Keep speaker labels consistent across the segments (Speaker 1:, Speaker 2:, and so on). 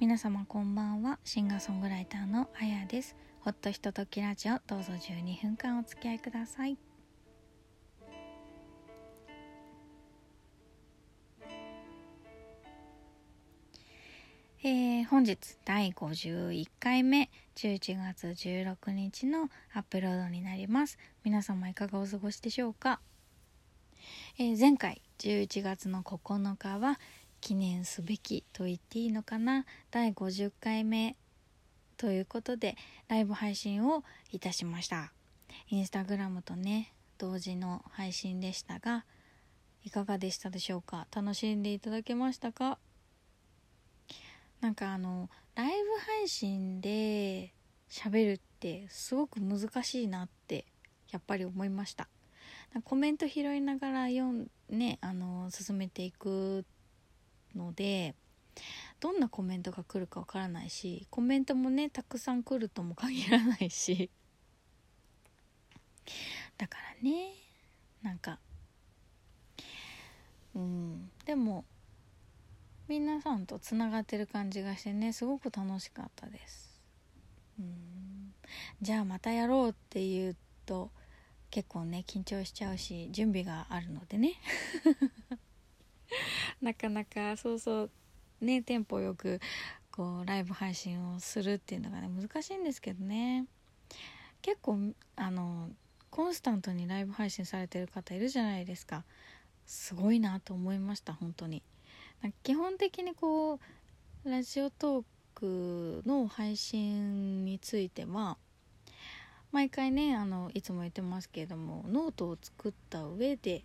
Speaker 1: 皆様こんばんは。シンガーソングライターのあやです。ほっとひとときラジオどうぞ12分間お付き合いください。えー、本日第51回目。11月16日のアップロードになります。皆様いかがお過ごしでしょうか、えー、前回11月の9日は記念すべきと言っていいのかな？第50回目。ということでライブ配信をいたしました。インスタグラムとね同時の配信でしたがいかがでしたでしょうか？楽しんでいただけましたか？なんかあのライブ配信で喋るってすごく難しいなってやっぱり思いました。コメント拾いながら読んねあの進めていくのでどんなコメントが来るかわからないしコメントもねたくさん来るとも限らないし。だからねなんかうんでも皆さんとつながってる感じがしてねすごく楽しかったです。うん。じゃあまたやろうって言うと結構ね緊張しちゃうし準備があるのでね。なかなかそうそうねテンポよくこうライブ配信をするっていうのがね難しいんですけどね。結構あのコンスタントにライブ配信されてる方いるじゃないですか。すごいなと思いました本当に。基本的にこうラジオトークの配信については毎回ねあのいつも言ってますけれどもノートを作った上で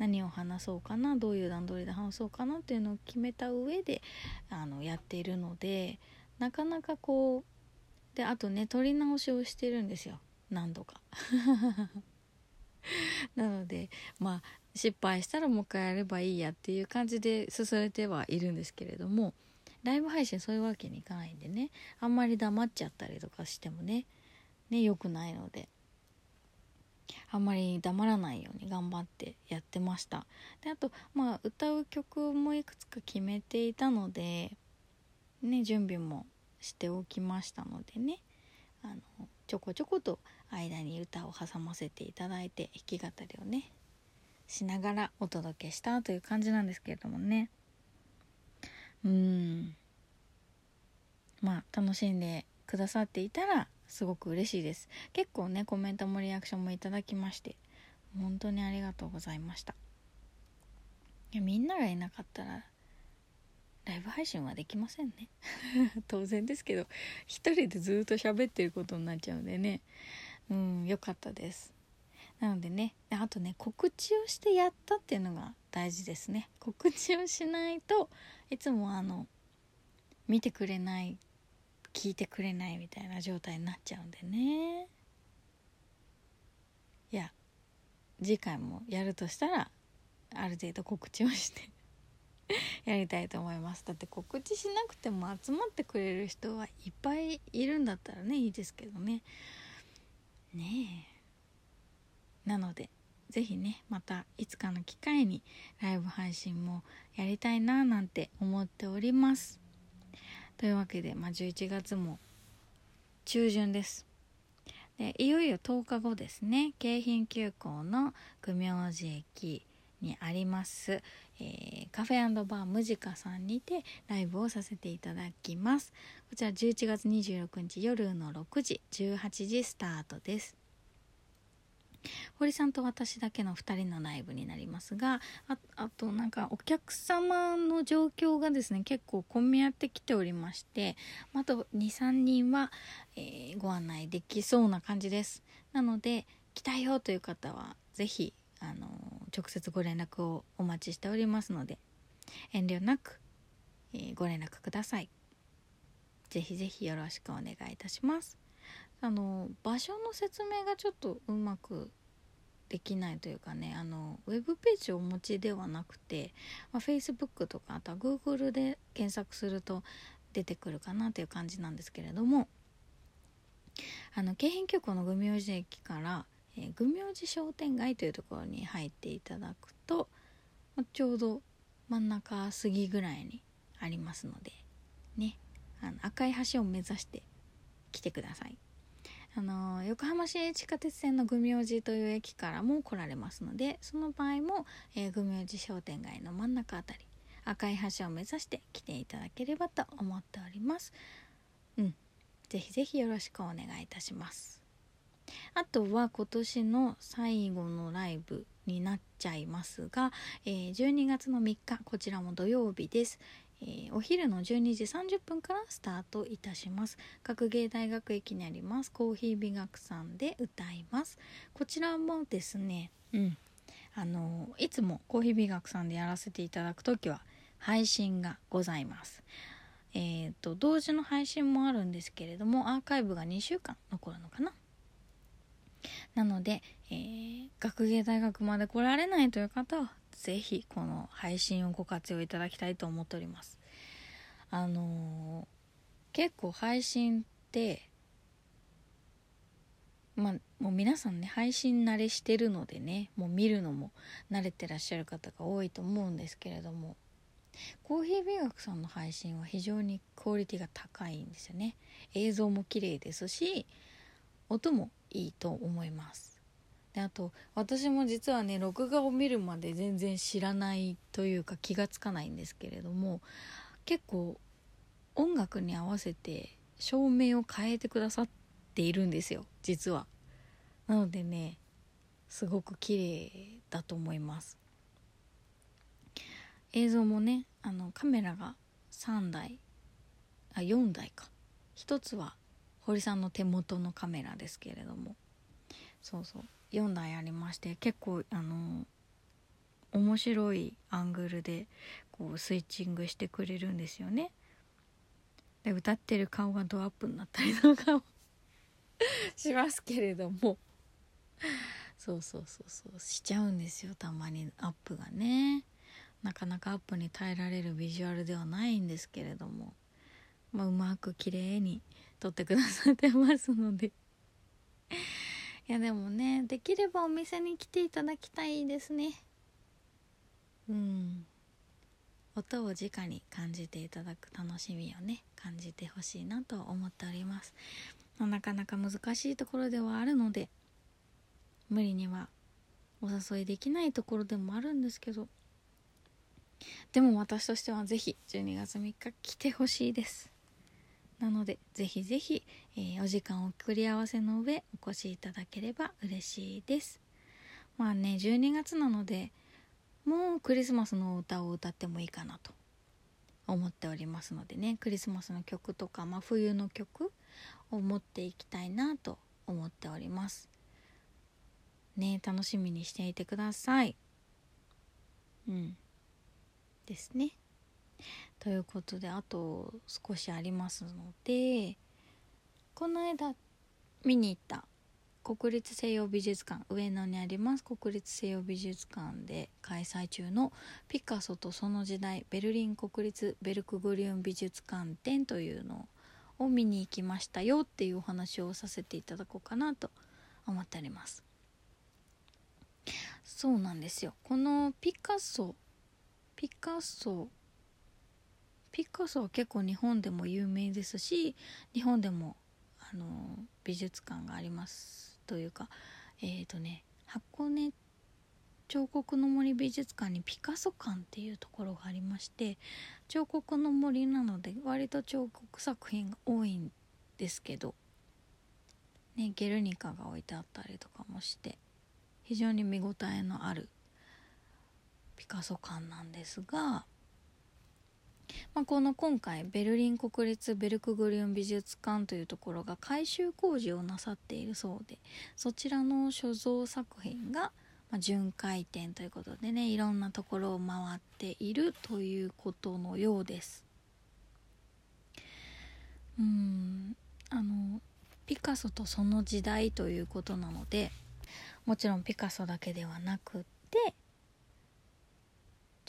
Speaker 1: 何を話そうかなどういう段取りで話そうかなっていうのを決めた上であのやっているのでなかなかこうであとね撮り直しをしてるんですよ。何度か。なのでまあ失敗したらもう一回やればいいやっていう感じで進めてはいるんですけれどもライブ配信そういうわけにいかないんでねあんまり黙っちゃったりとかしてもねね良くないので。あんまり黙らないように頑張ってやってました。であとまあ歌う曲もいくつか決めていたのでね準備もしておきましたのでね。あのちょこちょこと間に歌を挟ませていただいて弾き語りをねしながらお届けしたという感じなんですけれどもね。うん。まあ楽しんでくださっていたらすごく嬉しいです。結構ねコメントもリアクションもいただきまして本当にありがとうございました。いやみんながいなかったらライブ配信はできませんね。当然ですけど一人でずっと喋ってることになっちゃうんでね。うん良かったです。なのでねあとね告知をしてやったっていうのが大事ですね。告知をしないといつもあの見てくれない聞いてくれないみたいな状態になっちゃうんでね。いや次回もやるとしたらある程度告知をして やりたいと思います。だって告知しなくても集まってくれる人はいっぱいいるんだったらねいいですけどね。ねえ。なので是非ねまたいつかの機会にライブ配信もやりたいななんて思っております。というわけで、まあ、11月も中旬です。でいよいよ10日後ですね。京浜急行の久明寺駅にあります、えー、カフェバームジカさんにてライブをさせていただきます。こちら11月26日夜の6時18時スタートです。堀さんと私だけの2人のライブになりますがああとなんかお客様の状況がですね結構混み合ってきておりましてあと23人は、えー、ご案内できそうな感じです。なので来たよという方は是非あの直接ご連絡をお待ちしておりますので遠慮なく、えー、ご連絡ください。ぜひぜひよろしくお願いいたします。あの場所の説明がちょっとうまくできないというかねあのウェブページをお持ちではなくて、まあ、Facebook とかあとは Google で検索すると出てくるかなという感じなんですけれどもあの京浜急行の愚明寺駅からえー、愚明寺商店街というところに入っていただくと、まあ、ちょうど真ん中過ぎぐらいにありますのでねあの赤い橋を目指して来てください。あの横浜市地下鉄線の組王子という駅からも来られますのでその場合も、えー、組王子商店街の真ん中あたり赤い橋を目指して来ていただければと思っております。うん。ぜひぜひよろしくお願いいたします。あとは今年の最後のライブになっちゃいますが、えー、12月の3日こちらも土曜日です、えー、お昼の12時30分からスタートいたします。学芸大学駅にありますコーヒー美学さんで歌います。こちらもですねうんあのいつもコーヒー美学さんでやらせていただく時は配信がございます。えーと、同時の配信もあるんですけれどもアーカイブが2週間残るのかな。なので、えー、学芸大学まで来られないという方は是非この配信をご活用いただきたいと思っております。あのー、結構配信ってまあもう皆さんね配信慣れしてるのでねもう見るのも慣れてらっしゃる方が多いと思うんですけれどもコーヒー美学さんの配信は非常にクオリティが高いんですよね。映像も綺麗ですし音もいいと思います。であと私も実はね録画を見るまで全然知らないというか気がつかないんですけれども結構音楽に合わせて照明を変えてくださっているんですよ実は。なのでねすごく綺麗だと思います。映像もねあのカメラが3台あ4台か。1つは堀さんの手元のカメラですけれども。そうそう。4台ありまして結構あの面白いアングルでこうスイッチングしてくれるんですよね。で歌ってる顔がドアップになったりとかも しますけれども。そうそうそうそう。しちゃうんですよたまに。アップがね。なかなかアップに耐えられるビジュアルではないんですけれども、まあ、うまく綺麗に撮ってくださってますので。いやでもねできればお店に来ていただきたいですね。うん。音を直に感じていただく楽しみをね感じてほしいなと思っております、まあ、なかなか難しいところではあるので無理にはお誘いできないところでもあるんですけどでも私としてはぜひ12月3日来てほしいです。なのでぜひぜひ、えー、お時間を繰り合わせの上お越しいただければ嬉しいです。まあね12月なのでもうクリスマスの歌を歌ってもいいかなと思っておりますのでねクリスマスの曲とか、まあ、冬の曲を持っていきたいなと思っております。ね楽しみにしていてください。うん。ですね。ということであと少しありますのでこの間見に行った。国立西洋美術館。上野にあります国立西洋美術館で開催中のピカソとその時代ベルリン国立ベルクグリウン美術館展というのを見に行きましたよっていうお話をさせていただこうかなと思っております。そうなんですよ。このピカソピカソピカソは結構日本でも有名ですし日本でもあの美術館がありますというかえっ、ー、とね箱根彫刻の森美術館にピカソ館っていうところがありまして彫刻の森なので割と彫刻作品が多いんですけど、ね、ゲルニカが置いてあったりとかもして非常に見応えのあるピカソ館なんですが、まあ、この今回ベルリン国立ベルクグリウン美術館というところが改修工事をなさっているそうでそちらの所蔵作品が、まあ、巡回展ということでねいろんなところを回っているということのようです。うんあのピカソとその時代ということなのでもちろんピカソだけではなくって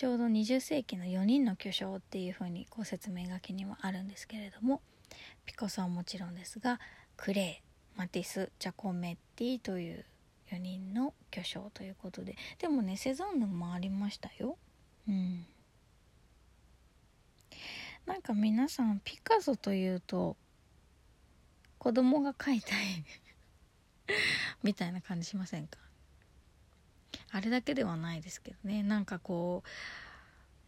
Speaker 1: ちょうど20世紀の4人の巨匠っていうふうにこう説明書きにはあるんですけれどもピカソはもちろんですがクレイマティスジャコメッティという4人の巨匠ということででもねセザンヌもありましたよ。うん。なんか皆さんピカソというと子供が描いたい みたいな感じしませんか？あれだけではないですけどね。なんかこ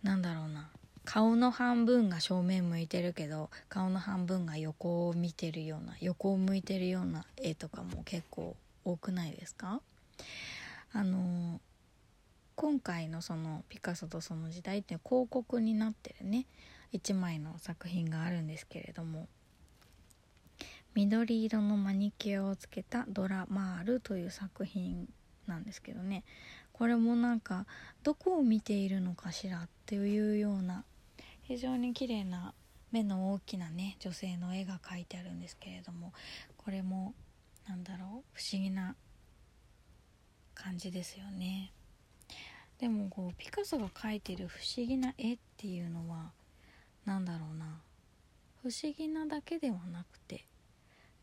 Speaker 1: うなんだろうな。顔の半分が正面向いてるけど顔の半分が横を見てるような横を向いてるような絵とかも結構多くないですか？あの今回のそのピカソとその時代って広告になってるね。1枚の作品があるんですけれども。緑色のマニキュアをつけたドラマールという作品なんですけどね。これもなんかどこを見ているのかしらっていうような非常に綺麗な目の大きなね女性の絵が描いてあるんですけれどもこれもなんだろう不思議な感じですよね。でもこうピカソが描いてる不思議な絵っていうのは何だろうな。不思議なだけではなくて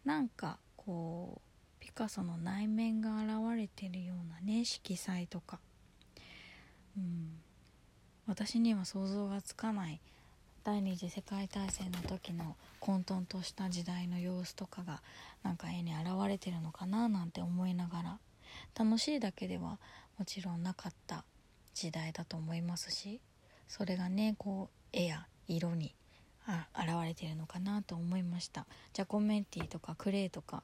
Speaker 1: なんかこうピカソの内面が現れてるようなね色彩とか、うん、私には想像がつかない第二次世界大戦の時の混沌とした時代の様子とかがなんか絵に現れてるのかななんて思いながら楽しいだけではもちろんなかった時代だと思いますしそれがねこう絵や色にあ現れてるのかなと思いました。ジャコメンティとかクレイとか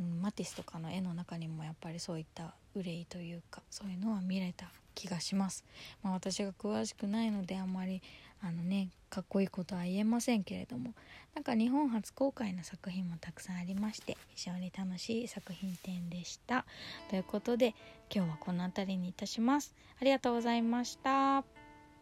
Speaker 1: うん、マティスとかの絵の中にもやっぱりそういった憂いというかそういうのは見れた気がします、まあ、私が詳しくないのであんまりあのねかっこいいことは言えませんけれどもなんか日本初公開の作品もたくさんありまして非常に楽しい作品展でした。ということで今日はこの辺りにいたします。ありがとうございました。